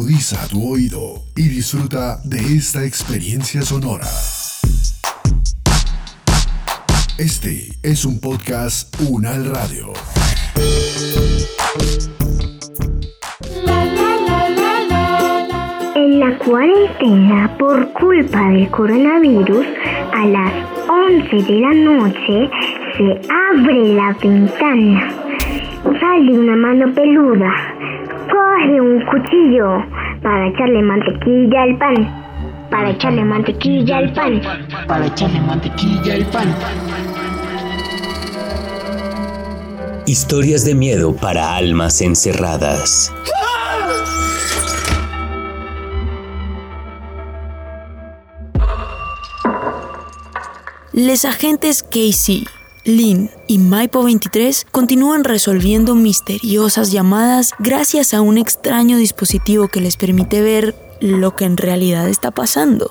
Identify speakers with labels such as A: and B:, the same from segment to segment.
A: Agudiza tu oído y disfruta de esta experiencia sonora. Este es un podcast Unal Radio.
B: En la cuarentena, por culpa del coronavirus, a las 11 de la noche se abre la ventana. Sale una mano peluda. Coge un cuchillo para echarle mantequilla al pan. Para echarle mantequilla al pan.
C: Para echarle mantequilla al pan.
D: Historias de miedo para almas encerradas.
E: Les agentes Casey, Lynn y Maipo 23 continúan resolviendo misteriosas llamadas gracias a un extraño dispositivo que les permite ver lo que en realidad está pasando.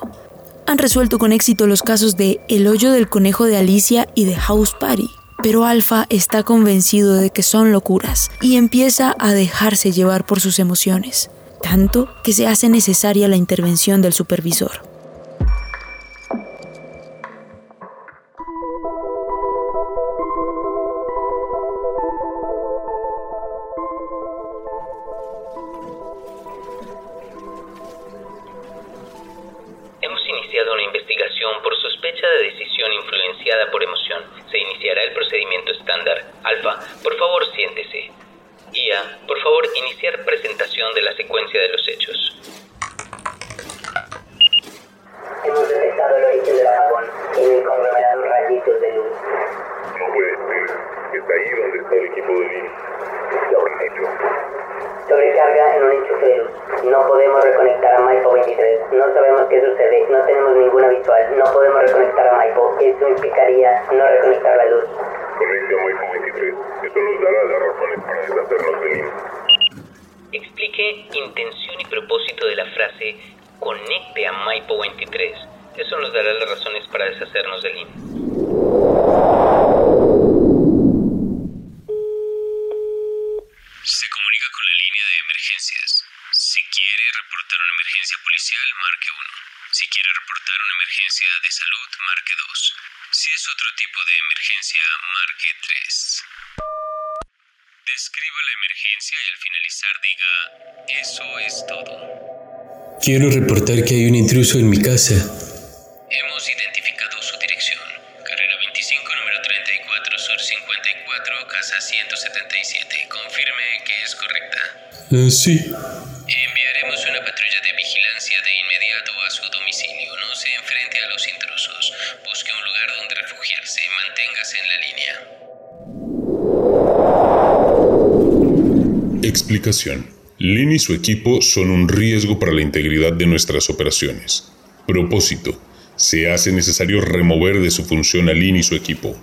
E: Han resuelto con éxito los casos de El hoyo del conejo de Alicia y de House Party, pero Alpha está convencido de que son locuras y empieza a dejarse llevar por sus emociones, tanto que se hace necesaria la intervención del supervisor.
F: Sospecha de decisión influenciada por emoción. Se iniciará el procedimiento estándar. Alfa, por favor, siéntese. Ia, por favor, iniciar presentación de la secuencia de los hechos.
G: Hemos detectado el origen del apagón en el conglomerado rayitos de luz.
H: No puede ser. Está ahí donde está el equipo de Lini. ¿Qué habrán hecho?
G: Sobrecarga en un enchufe de luz. No podemos reconectar a Maipo 23. No sabemos qué sucede. No tenemos ninguna visual. No podemos reconectar a Maipo. Eso implicaría no reconectar la luz.
H: Conecte a Maipo 23. Eso nos dará las razones para deshacernos de Lini.
F: Explique intención y propósito de la frase conecte a Maipo 23. Eso nos dará las razones para deshacernos del IN.
I: Se comunica con la línea de emergencias. Si quiere reportar una emergencia policial, marque 1. Si quiere reportar una emergencia de salud, marque 2. Si es otro tipo de emergencia, marque 3. Describa la emergencia y al finalizar diga, eso es todo.
J: Quiero reportar que hay un intruso en mi casa.
I: Hemos identificado su dirección. Carrera 25, número 34, sur 54, casa 177. Confirme que es correcta.
J: Eh, sí.
H: Explicación. Lin y su equipo son un riesgo para la integridad de nuestras operaciones. Propósito. Se hace necesario remover de su función a Lin y su equipo.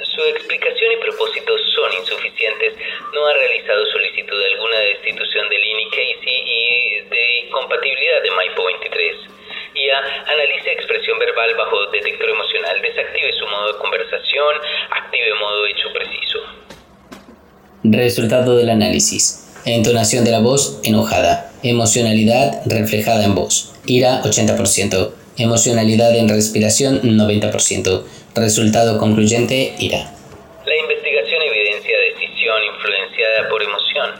F: Su explicación y propósito son insuficientes. No ha realizado solicitud alguna de destitución de Lini Casey y de incompatibilidad de Maipo 23. IA analice expresión verbal bajo detector emocional, desactive su modo de conversación, active modo hecho preciso.
C: Resultado del análisis. Entonación de la voz enojada. Emocionalidad reflejada en voz. Ira 80%. Emocionalidad en respiración 90%. Resultado concluyente ira.
F: La investigación evidencia decisión influenciada por emoción.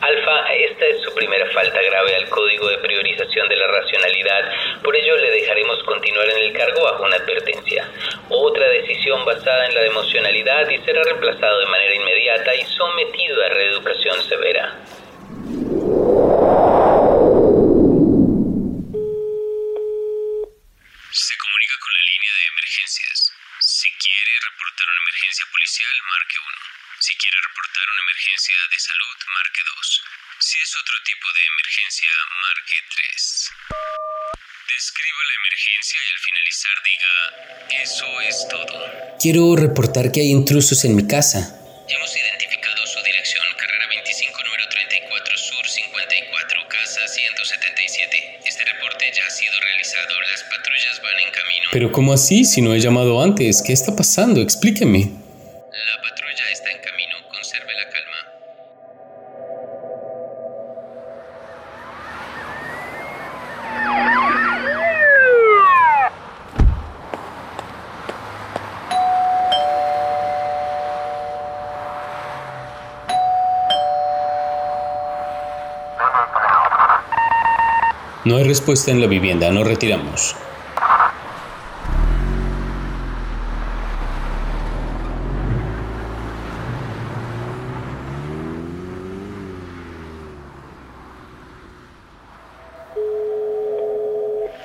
F: Alfa, esta es su primera falta grave al código de priorización de la racionalidad, por ello le dejaremos continuar en el cargo bajo una advertencia. Otra decisión basada en la emocionalidad y será reemplazado de manera inmediata y sometido a reeducación severa.
I: Se comunica con la línea de emergencias. Si quiere reportar una emergencia policial, marque 1. Si quiere reportar una emergencia de salud, marque 2. Si es otro tipo de emergencia, marque 3. La emergencia y al finalizar diga, eso es todo.
C: Quiero reportar que hay intrusos en mi casa.
I: Hemos identificado su dirección, carrera 25, número 34, sur 54, casa 177. Este reporte ya ha sido realizado, las patrullas van en camino.
J: Pero ¿cómo así? Si no he llamado antes, ¿qué está pasando? Explíqueme.
K: No hay respuesta en la vivienda, nos retiramos.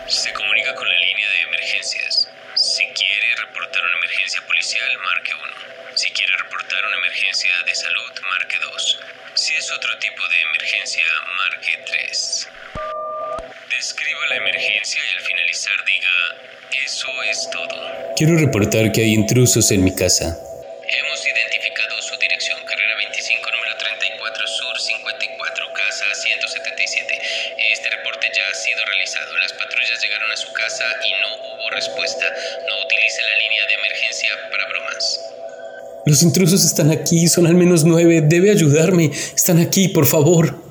L: Se comunica con la línea de emergencias. Si quiere reportar una emergencia policial, marque 1. Si quiere reportar una emergencia de salud, marque 2. Si es otro tipo de emergencia, marque 3. Describa la emergencia y al finalizar diga, eso es todo.
K: Quiero reportar que hay intrusos en mi casa.
L: Hemos identificado su dirección, carrera 25, número 34, sur 54, casa 177. Este reporte ya ha sido realizado. Las patrullas llegaron a su casa y no hubo respuesta. No utilice la línea de emergencia para bromas.
K: Los intrusos están aquí, son al menos nueve. Debe ayudarme. Están aquí, por favor.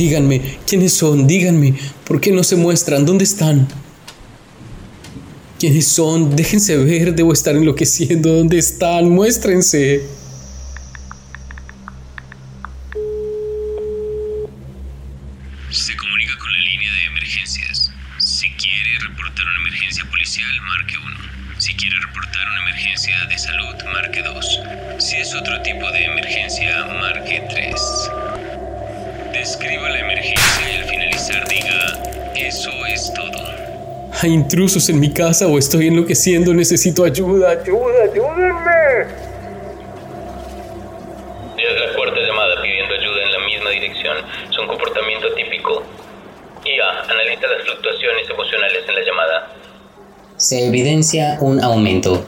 K: Díganme, ¿quiénes son? Díganme, ¿por qué no se muestran? ¿Dónde están? ¿Quiénes son? Déjense ver, debo estar enloqueciendo. ¿Dónde están? Muéstrense. Hay intrusos en mi casa o estoy enloqueciendo. Necesito ayuda. Ayuda, ayúdenme.
M: Es la cuarta llamada pidiendo ayuda en la misma dirección. Es un comportamiento típico. IA, analiza las fluctuaciones emocionales en la llamada.
I: Se evidencia un aumento.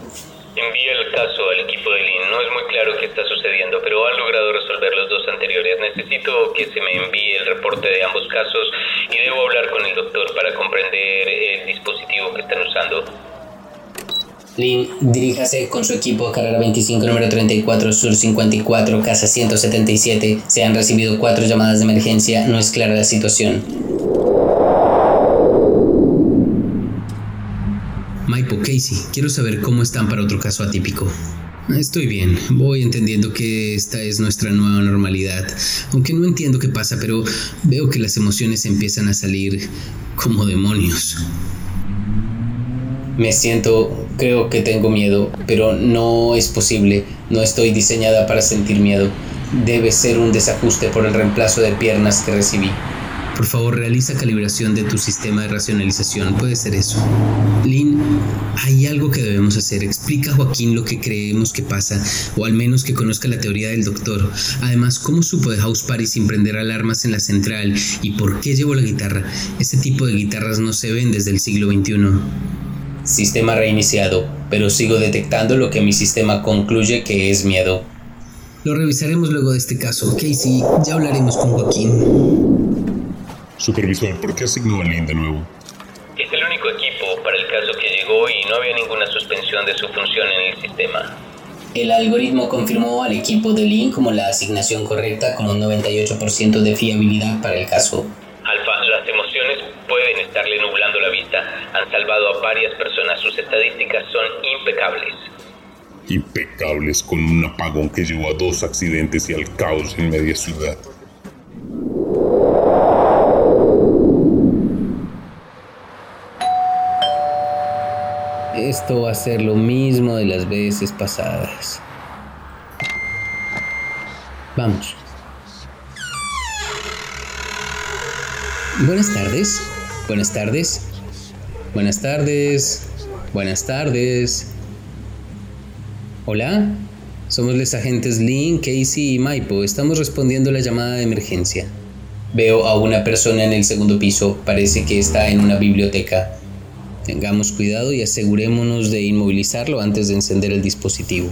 M: El caso al equipo de Lynn. No es muy claro qué está sucediendo, pero han logrado resolver los dos anteriores. Necesito que se me envíe el reporte de ambos casos y debo hablar con el doctor para comprender el dispositivo que están usando.
I: Lynn, diríjase con su equipo carrera 25, número 34, sur 54, casa 177. Se han recibido cuatro llamadas de emergencia. No es clara la situación.
N: Maipo, Casey, quiero saber cómo están para otro caso atípico. Estoy bien, voy entendiendo que esta es nuestra nueva normalidad, aunque no entiendo qué pasa, pero veo que las emociones empiezan a salir como demonios.
I: Me siento, creo que tengo miedo, pero no es posible. No estoy diseñada para sentir miedo. Debe ser un desajuste por el reemplazo de piernas que recibí.
N: Por favor, realiza calibración de tu sistema de racionalización. Puede ser eso. Lynn, hay algo que debemos hacer. Explica a Joaquín lo que creemos que pasa, o al menos que conozca la teoría del doctor. Además, ¿cómo supo de House Party sin prender alarmas en la central? ¿Y por qué llevó la guitarra? Ese tipo de guitarras no se ven desde el siglo XXI.
I: Sistema reiniciado, pero sigo detectando lo que mi sistema concluye que es miedo.
N: Lo revisaremos luego de este caso. Casey, ya hablaremos con Joaquín.
H: Supervisor, ¿por qué asignó a Lynn de nuevo?
M: Es el único equipo para el caso que llegó y no había ninguna suspensión de su función en el sistema.
I: El algoritmo confirmó al equipo de Lynn como la asignación correcta con un 98% de fiabilidad para el caso.
M: Alfa, las emociones pueden estarle nublando la vista. Han salvado a varias personas. Sus estadísticas son impecables.
H: Impecables con un apagón que llevó a dos accidentes y al caos en media ciudad.
I: Esto va a ser lo mismo de las veces pasadas. Vamos. Buenas tardes. Buenas tardes. Buenas tardes. Buenas tardes. Hola. Somos los agentes Lynn, Casey y Maipo. Estamos respondiendo la llamada de emergencia. Veo a una persona en el segundo piso. Parece que está en una biblioteca. Tengamos cuidado y asegurémonos de inmovilizarlo antes de encender el dispositivo.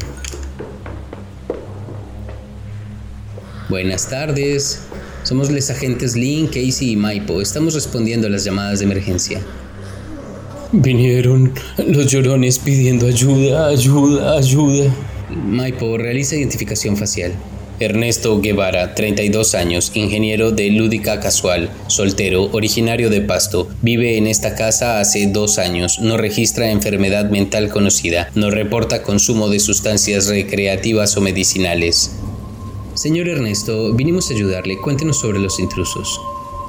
I: Buenas tardes. Somos los agentes Lynn, Casey y Maipo. Estamos respondiendo a las llamadas de emergencia.
K: Vinieron los llorones pidiendo ayuda, ayuda, ayuda.
I: Maipo, realiza identificación facial. Ernesto Guevara, 32 años, ingeniero de lúdica casual, soltero, originario de Pasto, vive en esta casa hace dos años, no registra enfermedad mental conocida, no reporta consumo de sustancias recreativas o medicinales.
O: Señor Ernesto, vinimos a ayudarle. Cuéntenos sobre los intrusos.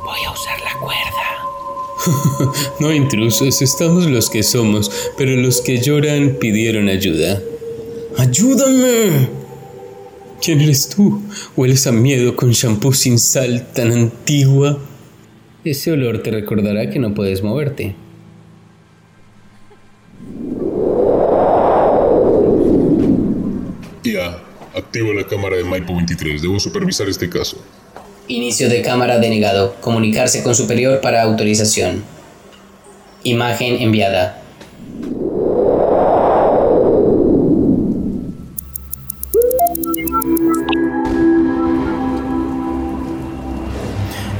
C: Voy a usar la cuerda.
I: no intrusos, estamos los que somos, pero los que lloran pidieron ayuda. ¡Ayúdame! ¿Quién eres tú? ¿Hueles a miedo con shampoo sin sal tan antigua?
O: Ese olor te recordará que no puedes moverte.
H: Ya, activo la cámara de Maipo 23. Debo supervisar este caso.
C: Inicio de cámara denegado. Comunicarse con superior para autorización. Imagen enviada.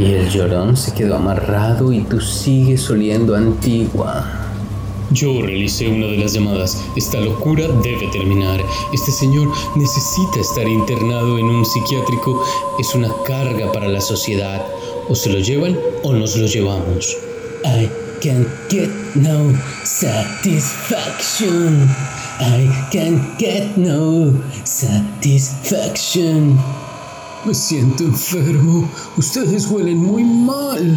O: Y el llorón se quedó amarrado y tú sigues oliendo antigua.
I: Yo realicé una de las llamadas. Esta locura debe terminar. Este señor necesita estar internado en un psiquiátrico. Es una carga para la sociedad. O se lo llevan o nos lo llevamos.
O: I can't get no satisfaction. I can't get no satisfaction.
I: Me siento enfermo. Ustedes huelen muy mal.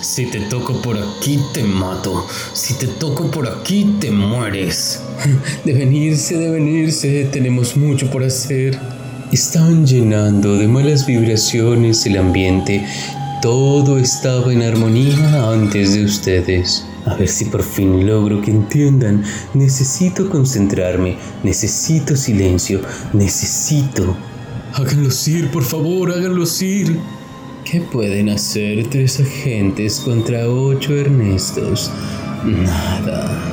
I: Si te toco por aquí, te mato. Si te toco por aquí, te mueres. Deben irse, deben irse. Tenemos mucho por hacer. Estaban llenando de malas vibraciones el ambiente. Todo estaba en armonía antes de ustedes. A ver si por fin logro que entiendan. Necesito concentrarme. Necesito silencio. Necesito Háganlos ir, por favor, háganlos ir. ¿Qué pueden hacer tres agentes contra ocho Ernestos? Nada.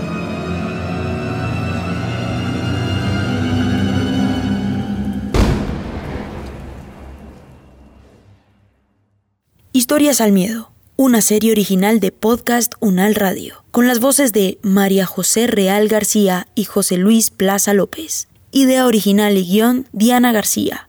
E: Historias al Miedo, una serie original de Podcast Unal Radio, con las voces de María José Real García y José Luis Plaza López. Idea original y guion Diana García.